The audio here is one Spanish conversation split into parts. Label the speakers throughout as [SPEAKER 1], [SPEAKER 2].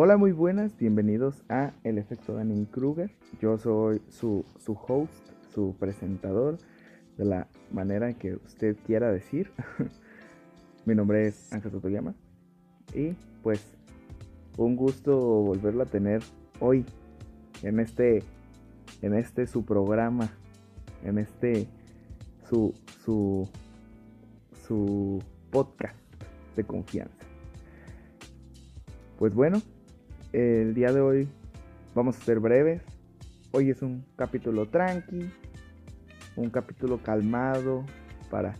[SPEAKER 1] Hola, muy buenas, bienvenidos a El Efecto Danny Kruger. Yo soy su, su host, su presentador, de la manera que usted quiera decir. Mi nombre es Ángel Sotoyama y pues un gusto volverlo a tener hoy en este en este su programa, en este su su su podcast de confianza. Pues bueno, el día de hoy vamos a ser breves. Hoy es un capítulo tranqui, un capítulo calmado para,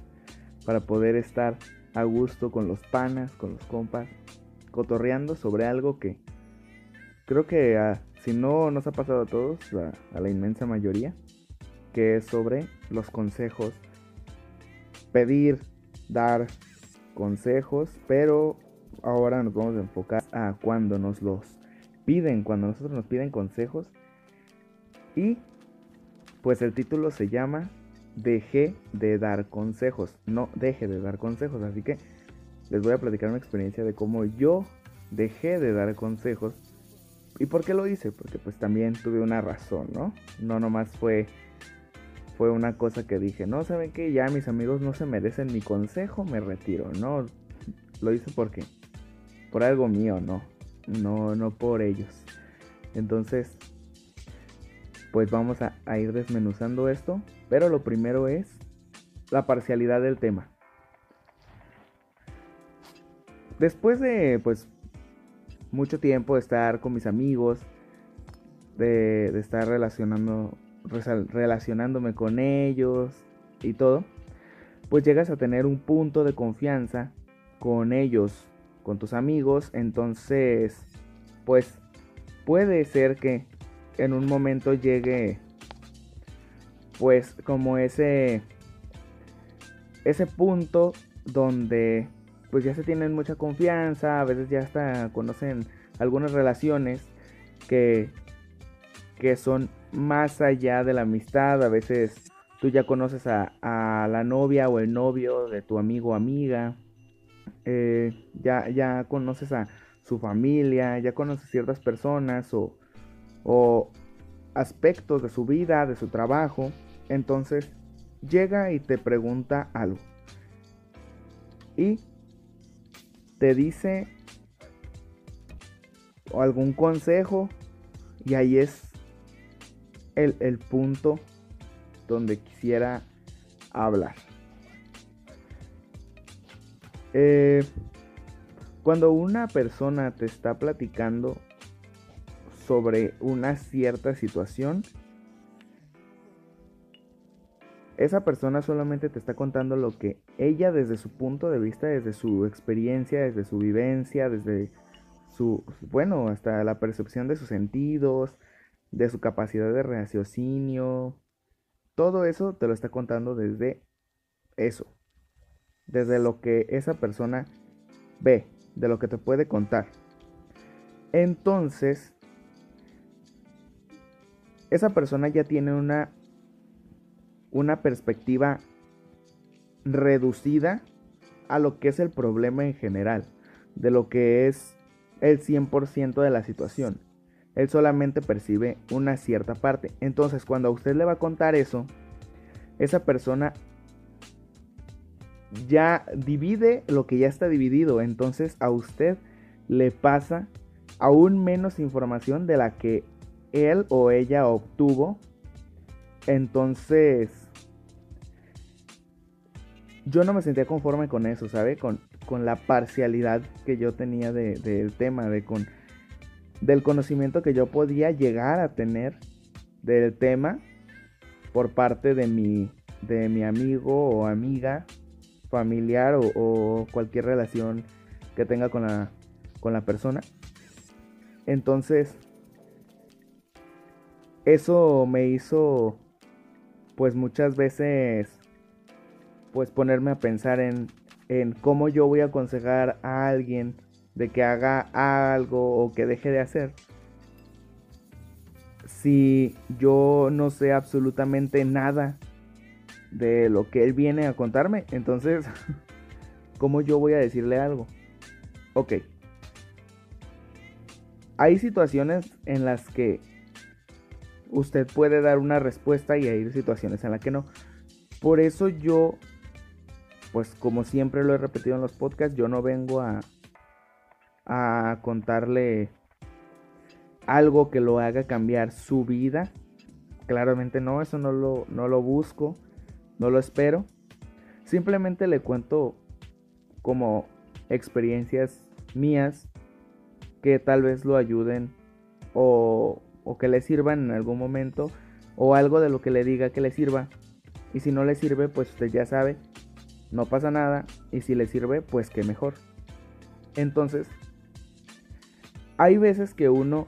[SPEAKER 1] para poder estar a gusto con los panas, con los compas, cotorreando sobre algo que creo que ah, si no nos ha pasado a todos, a la inmensa mayoría, que es sobre los consejos, pedir, dar consejos, pero ahora nos vamos a enfocar a cuando nos los piden, cuando nosotros nos piden consejos. Y pues el título se llama Deje de dar consejos. No deje de dar consejos. Así que les voy a platicar una experiencia de cómo yo dejé de dar consejos. ¿Y por qué lo hice? Porque pues también tuve una razón, ¿no? No nomás fue fue una cosa que dije, no, ¿saben qué? Ya mis amigos no se merecen mi consejo, me retiro, ¿no? Lo hice porque, por algo mío, ¿no? No, no por ellos. Entonces, pues vamos a, ir desmenuzando esto, pero lo primero es la parcialidad del tema. Después de, pues, mucho tiempo de estar con mis amigos, de, de estar relacionando, relacionándome con ellos y todo, pues llegas a tener un punto de confianza con ellos con tus amigos, entonces pues puede ser que en un momento llegue pues como ese ese punto donde pues ya se tienen mucha confianza, a veces ya hasta conocen algunas relaciones que que son más allá de la amistad, a veces tú ya conoces a, a la novia o el novio de tu amigo o amiga eh, ya, ya conoces a su familia, ya conoces ciertas personas o, o aspectos de su vida, de su trabajo. Entonces llega y te pregunta algo. Y te dice algún consejo y ahí es el, el punto donde quisiera hablar. Eh, cuando una persona te está platicando sobre una cierta situación, esa persona solamente te está contando lo que ella desde su punto de vista, desde su experiencia, desde su vivencia, desde su, bueno, hasta la percepción de sus sentidos, de su capacidad de raciocinio, todo eso te lo está contando desde eso, desde lo que esa persona ve, de lo que te puede contar. Entonces, esa persona ya tiene una, una perspectiva reducida a lo que es el problema en general, de lo que es el 100% de la situación. Él solamente percibe una cierta parte. Entonces, cuando a usted le va a contar eso, esa persona ya divide lo que ya está dividido. Entonces a usted le pasa aún menos información de la que él o ella obtuvo. Entonces yo no me sentía conforme con eso, ¿sabe? Con, con la parcialidad que yo tenía del tema, de con, del conocimiento que yo podía llegar a tener del tema por parte de mi, de mi amigo o amiga familiar o, cualquier relación que tenga con la, con la persona. Entonces, eso me hizo, pues muchas veces, pues ponerme a pensar en, en cómo yo voy a aconsejar a alguien de que haga algo o que deje de hacer. Si yo no sé absolutamente nada de lo que él viene a contarme. Entonces, ¿cómo yo voy a decirle algo? Ok. hay situaciones en las que usted puede dar una respuesta y hay situaciones en las que no. Por eso yo, pues como siempre lo he repetido en los podcasts, yo no vengo a, a contarle algo que lo haga cambiar su vida. Claramente no, eso no lo, no lo busco, no lo espero. Simplemente le cuento como experiencias mías que tal vez lo ayuden o, o que le sirvan en algún momento o algo de lo que le diga que le sirva. Y si no le sirve, pues usted ya sabe, no pasa nada. Y si le sirve, pues que mejor. Entonces, hay veces que uno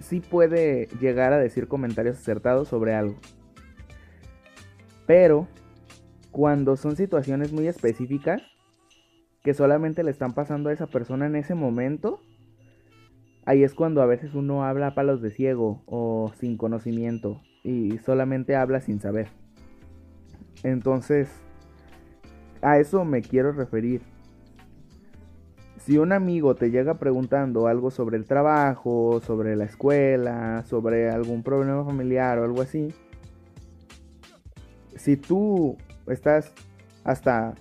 [SPEAKER 1] sí puede llegar a decir comentarios acertados sobre algo. Pero cuando son situaciones muy específicas que solamente le están pasando a esa persona en ese momento, ahí es cuando a veces uno habla a palos de ciego o sin conocimiento y solamente habla sin saber. Entonces, a eso me quiero referir. Si un amigo te llega preguntando algo sobre el trabajo, sobre la escuela, sobre algún problema familiar o algo así, si tú estás hasta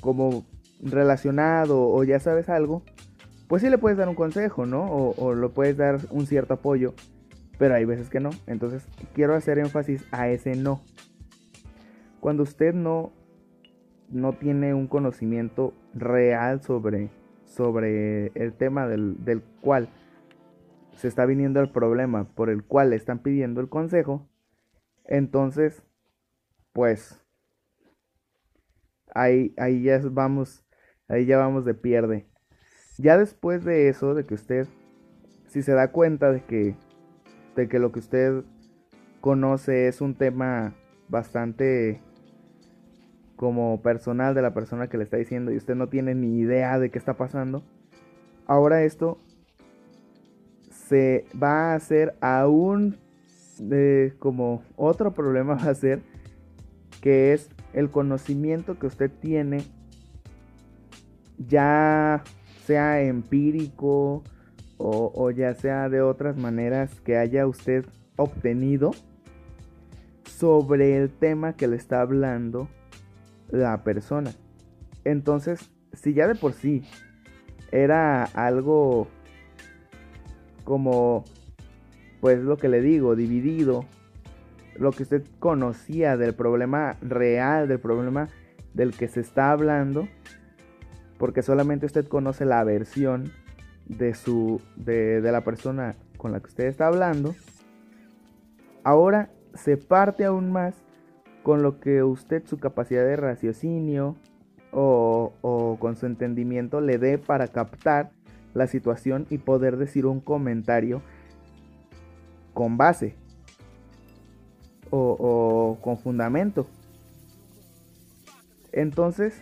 [SPEAKER 1] como relacionado o ya sabes algo, pues sí le puedes dar un consejo, ¿no? O, lo puedes dar un cierto apoyo, pero hay veces que no. Entonces quiero hacer énfasis a ese no. Cuando usted no no tiene un conocimiento real sobre, sobre el tema del, del cual se está viniendo el problema, por el cual le están pidiendo el consejo, entonces, pues, ahí, ahí ya vamos, ahí ya vamos de pierde. Ya después de eso, de que usted, si se da cuenta de que, de que lo que usted conoce es un tema bastante como personal de la persona que le está diciendo y usted no tiene ni idea de qué está pasando, ahora esto se va a hacer aún de como otro problema va a ser que es el conocimiento que usted tiene ya sea empírico o, ya sea de otras maneras que haya usted obtenido sobre el tema que le está hablando la persona. Entonces, si ya de por sí era algo como, pues lo que le digo, dividido, lo que usted conocía del problema real, del problema del que se está hablando, porque solamente usted conoce la versión de su de, de, la persona con la que usted está hablando ahora se parte aún más con lo que usted su capacidad de raciocinio o, con su entendimiento le dé para captar la situación y poder decir un comentario con base o, con fundamento. Entonces,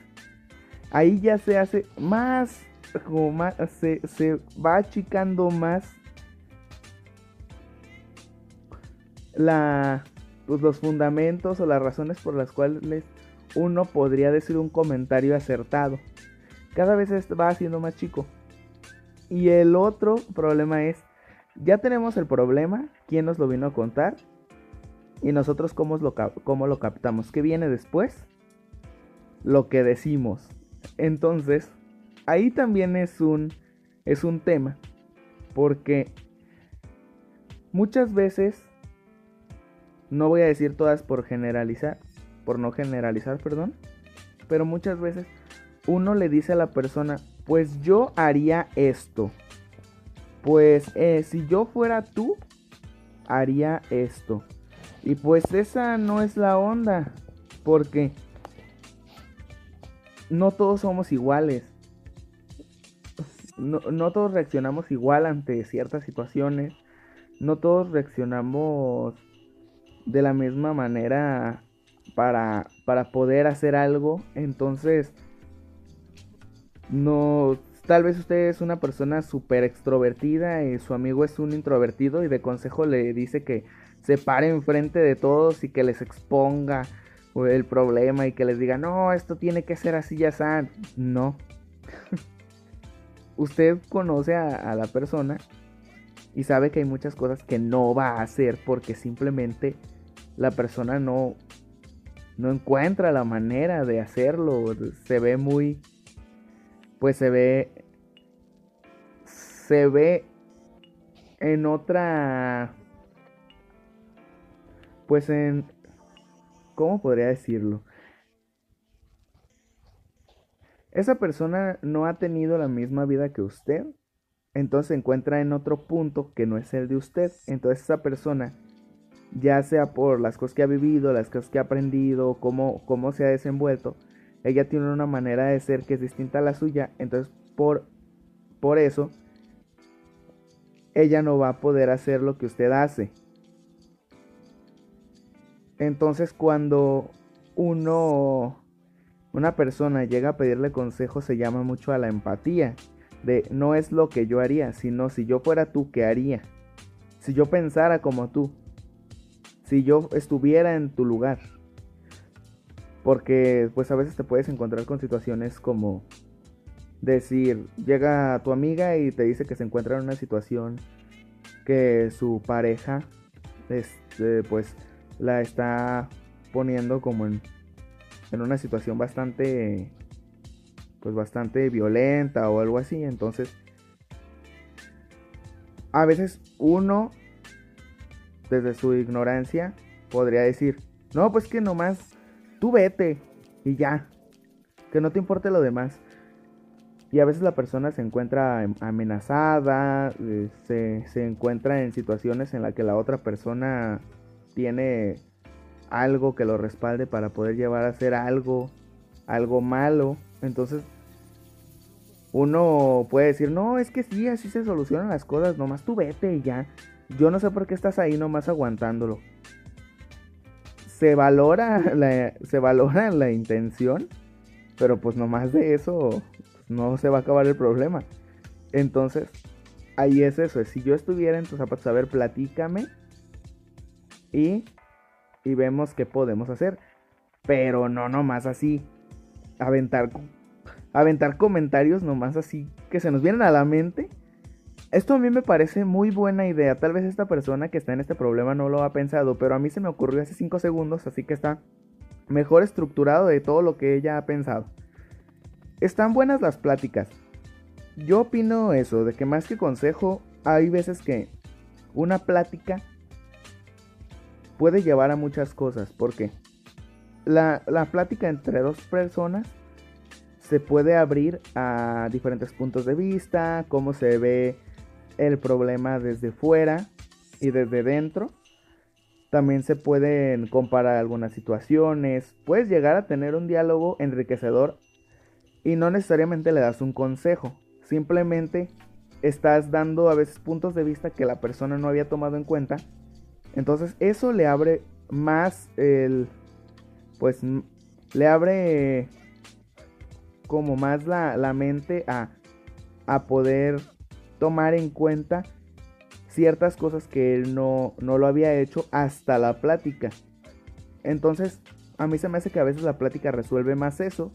[SPEAKER 1] ahí ya se hace más, como más se, se va achicando más la, pues, los fundamentos o las razones por las cuales uno podría decir un comentario acertado. Cada vez va haciendo más chico. Y el otro problema es, ya tenemos el problema, quién nos lo vino a contar y nosotros cómo lo, cómo lo captamos. ¿Qué viene después? Lo que decimos. Entonces, ahí también es un, es un tema. Porque muchas veces no voy a decir todas por generalizar, por no generalizar, perdón. Pero muchas veces uno le dice a la persona, pues yo haría esto. Pues eh, si yo fuera tú, haría esto. Y pues esa no es la onda. Porque no todos somos iguales. No, no, todos reaccionamos igual ante ciertas situaciones. No todos reaccionamos de la misma manera para, para poder hacer algo. Entonces, no, tal vez usted es una persona súper extrovertida y su amigo es un introvertido y de consejo le dice que se pare enfrente de todos y que les exponga el problema y que les diga, no, esto tiene que ser así ya está. No. usted conoce a, la persona y sabe que hay muchas cosas que no va a hacer porque simplemente la persona no, no encuentra la manera de hacerlo. Se ve muy, pues se ve, se ve en otra, pues en, ¿cómo podría decirlo? Esa persona no ha tenido la misma vida que usted, entonces se encuentra en otro punto que no es el de usted. Entonces esa persona, ya sea por las cosas que ha vivido, las cosas que ha aprendido, cómo, cómo se ha desenvuelto, ella tiene una manera de ser que es distinta a la suya. Entonces por, por eso, ella no va a poder hacer lo que usted hace. Entonces cuando uno una persona llega a pedirle consejo se llama mucho a la empatía. De no es lo que yo haría, sino si yo fuera tú, ¿qué haría? Si yo pensara como tú. Si yo estuviera en tu lugar. Porque pues a veces te puedes encontrar con situaciones como decir, llega tu amiga y te dice que se encuentra en una situación que su pareja este, pues la está poniendo como en en una situación bastante pues bastante violenta o algo así, entonces a veces uno desde su ignorancia podría decir, "No, pues que nomás tú vete y ya, que no te importe lo demás." Y a veces la persona se encuentra amenazada, eh, se, se encuentra en situaciones en las que la otra persona tiene algo que lo respalde para poder llevar a hacer algo, algo malo. Entonces, uno puede decir, no, es que sí, así se solucionan las cosas, nomás tú vete y ya. Yo no sé por qué estás ahí nomás aguantándolo. Se valora la, se valora la intención, pero pues nomás de eso no se va a acabar el problema. Entonces, ahí es eso, si yo estuviera en tus zapatos, a ver, platícame y y vemos qué podemos hacer. Pero no nomás así. Aventar, aventar comentarios nomás así que se nos vienen a la mente. Esto a mí me parece muy buena idea. Tal vez esta persona que está en este problema no lo ha pensado, pero a mí se me ocurrió hace 5 segundos, así que está mejor estructurado de todo lo que ella ha pensado. Están buenas las pláticas. Yo opino eso, de que más que consejo, hay veces que una plática puede llevar a muchas cosas. porque La, la plática entre dos personas se puede abrir a diferentes puntos de vista, cómo se ve el problema desde fuera y desde dentro. También se pueden comparar algunas situaciones. Puedes llegar a tener un diálogo enriquecedor y no necesariamente le das un consejo. Simplemente estás dando a veces puntos de vista que la persona no había tomado en cuenta entonces eso le abre más el... Pues le abre como más la, mente a, a, poder tomar en cuenta ciertas cosas que él no, no lo había hecho hasta la plática. Entonces, a mí se me hace que a veces la plática resuelve más eso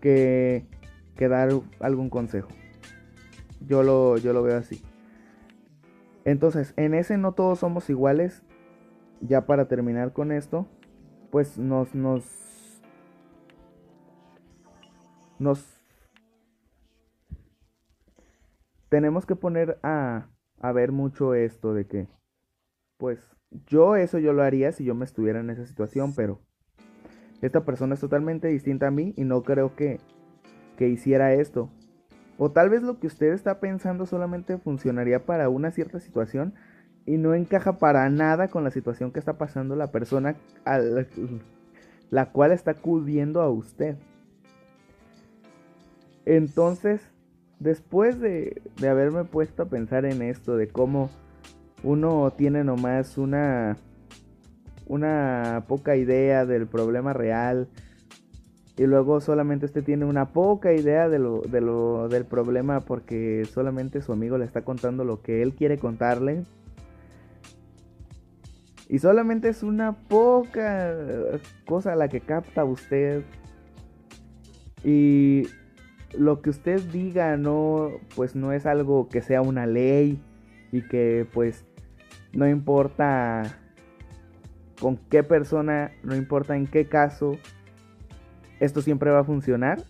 [SPEAKER 1] que, que dar algún consejo. Yo lo, yo lo veo así. Entonces, en ese no todos somos iguales. Ya para terminar con esto, pues nos nos nos tenemos que poner a a ver mucho esto de que pues yo eso yo lo haría si yo me estuviera en esa situación, pero esta persona es totalmente distinta a mí y no creo que que hiciera esto. O tal vez lo que usted está pensando solamente funcionaría para una cierta situación y no encaja para nada con la situación que está pasando la persona a la, cual está acudiendo a usted. Entonces, después de, haberme puesto a pensar en esto, de cómo uno tiene nomás una, una poca idea del problema real, y luego solamente usted tiene una poca idea de lo, de lo, del problema porque solamente su amigo le está contando lo que él quiere contarle. Y solamente es una poca cosa la que capta usted. Y lo que usted diga no, pues no es algo que sea una ley y que pues no importa con qué persona, no importa en qué caso, esto siempre va a funcionar.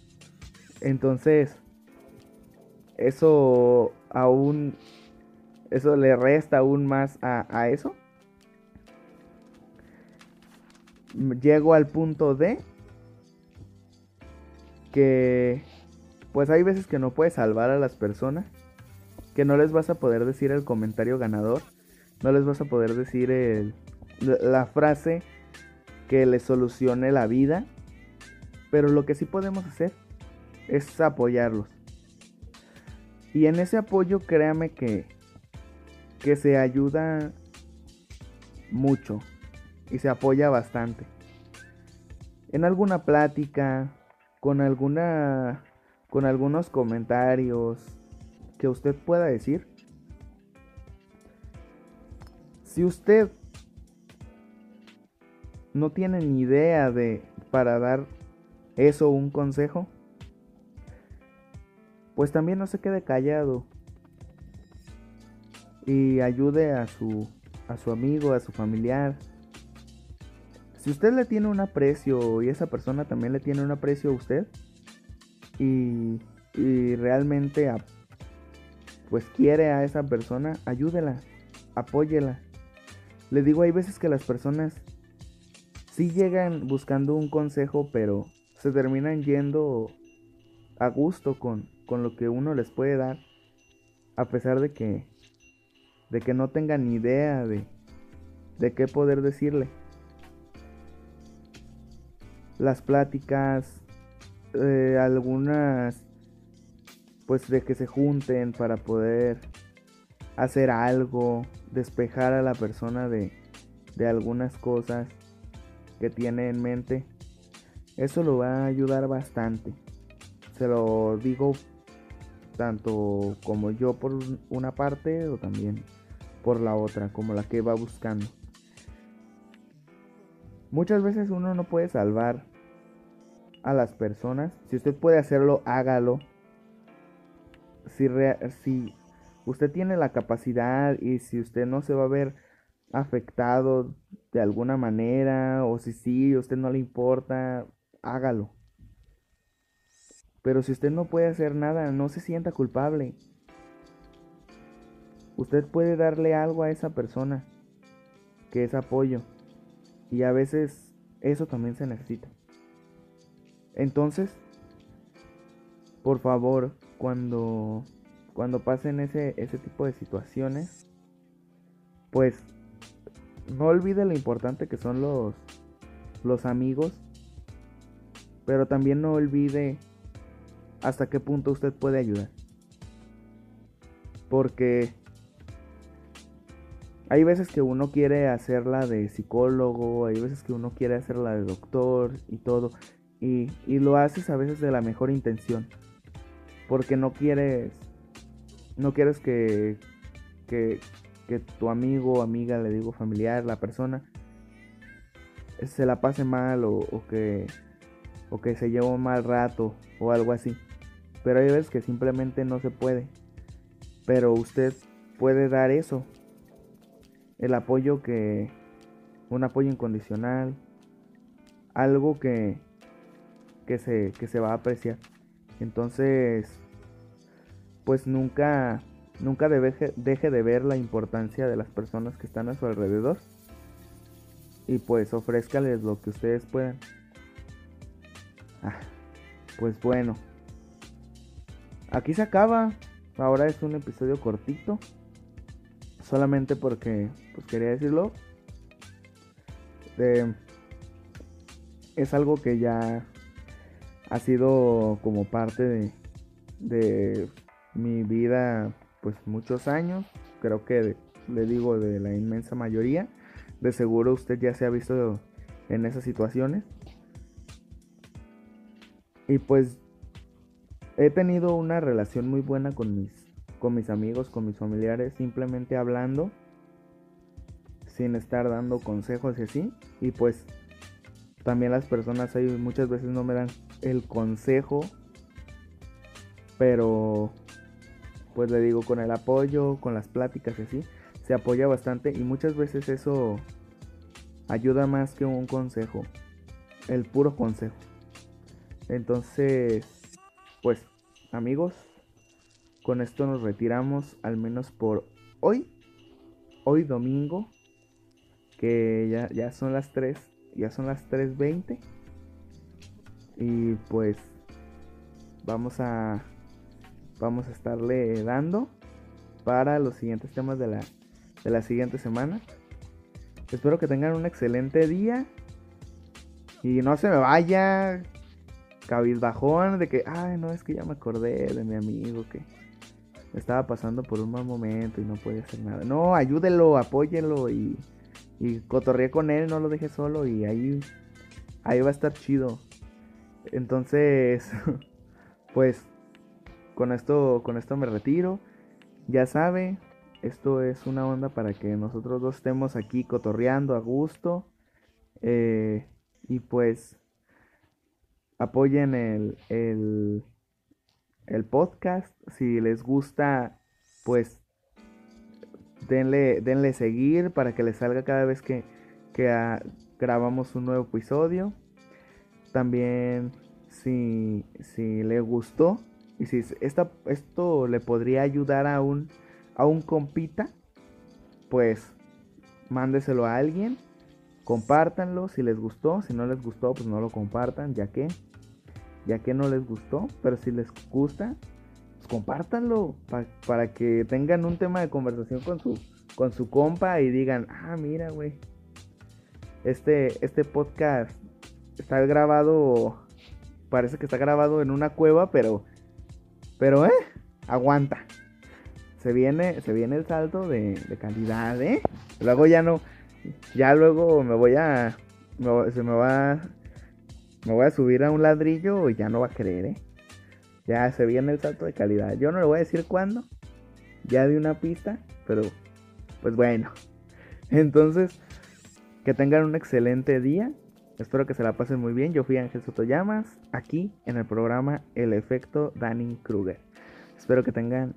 [SPEAKER 1] Entonces, eso aún, eso le resta aún más a, a eso. Llego al punto de que, pues hay veces que no puedes salvar a las personas, que no les vas a poder decir el comentario ganador, no les vas a poder decir el, la frase que les solucione la vida, pero lo que sí podemos hacer es apoyarlos. Y en ese apoyo, créame que, que se ayuda mucho y se apoya bastante. En alguna plática, con alguna con algunos comentarios que usted pueda decir. Si usted no tiene ni idea de para dar eso un consejo, pues también no se quede callado y ayude a su a su amigo, a su familiar. Si usted le tiene un aprecio y esa persona también le tiene un aprecio a usted y, y realmente pues quiere a esa persona, ayúdela, apóyela. Le digo, hay veces que las personas sí llegan buscando un consejo, pero se terminan yendo a gusto con, con lo que uno les puede dar, a pesar de que, de que no tengan ni idea de, de qué poder decirle. Las pláticas, eh, algunas, pues de que se junten para poder hacer algo, despejar a la persona de, de algunas cosas que tiene en mente. Eso lo va a ayudar bastante. Se lo digo tanto como yo por una parte o también por la otra, como la que va buscando. Muchas veces uno no puede salvar a las personas. Si usted puede hacerlo, hágalo. Si, si usted tiene la capacidad y si usted no se va a ver afectado de alguna manera o si sí, a usted no le importa, hágalo. Pero si usted no puede hacer nada, no se sienta culpable. Usted puede darle algo a esa persona, que es apoyo. Y a veces eso también se necesita. Entonces, por favor, cuando, cuando pasen ese, ese tipo de situaciones, pues no olvide lo importante que son los, los amigos, pero también no olvide hasta qué punto usted puede ayudar. Porque hay veces que uno quiere hacerla de psicólogo, hay veces que uno quiere hacerla de doctor y todo. Y, lo haces a veces de la mejor intención. Porque no quieres. No quieres que, que, tu amigo, amiga, le digo familiar, la persona, se la pase mal o, que, o que se lleve un mal rato o algo así. Pero hay veces que simplemente no se puede. Pero usted puede dar eso. El apoyo que... Un apoyo incondicional. Algo que, que se, que se va a apreciar. Entonces, pues nunca, nunca deje, deje de ver la importancia de las personas que están a su alrededor. Y pues ofrézcales lo que ustedes puedan. Ah, pues bueno. Aquí se acaba. Ahora es un episodio cortito. Solamente porque pues quería decirlo. es algo que ya ha sido como parte de, mi vida pues muchos años. Creo que le digo de la inmensa mayoría. De seguro usted ya se ha visto en esas situaciones. Y pues he tenido una relación muy buena con mis, con mis amigos, con mis familiares, simplemente hablando, sin estar dando consejos y así. Y pues también las personas ahí muchas veces no me dan el consejo Pero, pues le digo, con el apoyo, con las pláticas y así, se apoya bastante y muchas veces eso ayuda más que un consejo, el puro consejo. Entonces, pues amigos, con esto nos retiramos al menos por hoy, hoy domingo, que ya, ya son las 3, ya son las 3.20 y pues vamos a vamos a estarle dando para los siguientes temas de la, de la siguiente semana. Espero que tengan un excelente día. Y no se me vaya cabizbajón de que, ay, no, es que ya me acordé de mi amigo que estaba pasando por un mal momento y no puede hacer nada. No, ayúdelo, apóyelo y, y cotorree con él, no lo deje solo y ahí, ahí va a estar chido. Entonces, pues con esto, con esto me retiro. Ya sabe, esto es una onda para que nosotros dos estemos aquí cotorreando a gusto. Eh, y pues apoyen el, el, el, podcast. Si les gusta, pues denle, denle seguir para que les salga cada vez que, que ah, grabamos un nuevo episodio. También si, si le gustó y si esta, esto le podría ayudar a un, a un compita, pues mándeselo a alguien, compártanlo si les gustó, si no les gustó, pues no lo compartan, ya que, ya que no les gustó, pero si les gusta, pues compártanlo para que tengan un tema de conversación con su, con su compa y digan, ah, mira, güey, este, este podcast está grabado, parece que está grabado en una cueva, pero pero, eh, aguanta. Se viene, se viene el salto de, calidad, eh. Luego ya no, ya luego me voy a, se me va, me voy a subir a un ladrillo y ya no va a creer, eh. Ya se viene el salto de calidad. Yo no le voy a decir cuándo. Ya di una pista, pero pues bueno. Entonces, que tengan un excelente día. Espero que se la pasen muy bien. Yo fui Ángel Sotoyamas, aquí en el programa El Efecto Danny Kruger. Espero que tengan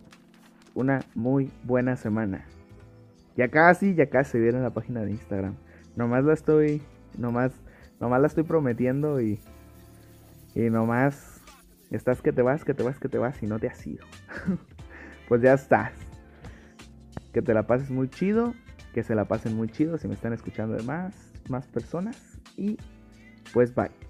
[SPEAKER 1] una muy buena semana. Ya casi, ya casi se viene la página de Instagram. Nomás la estoy, nomás, nomás la estoy prometiendo y, y nomás estás que te vas, que te vas, que te vas y no te has ido. pues ya estás. Que te la pases muy chido, que se la pasen muy chido si me están escuchando de más, más personas y pues bye.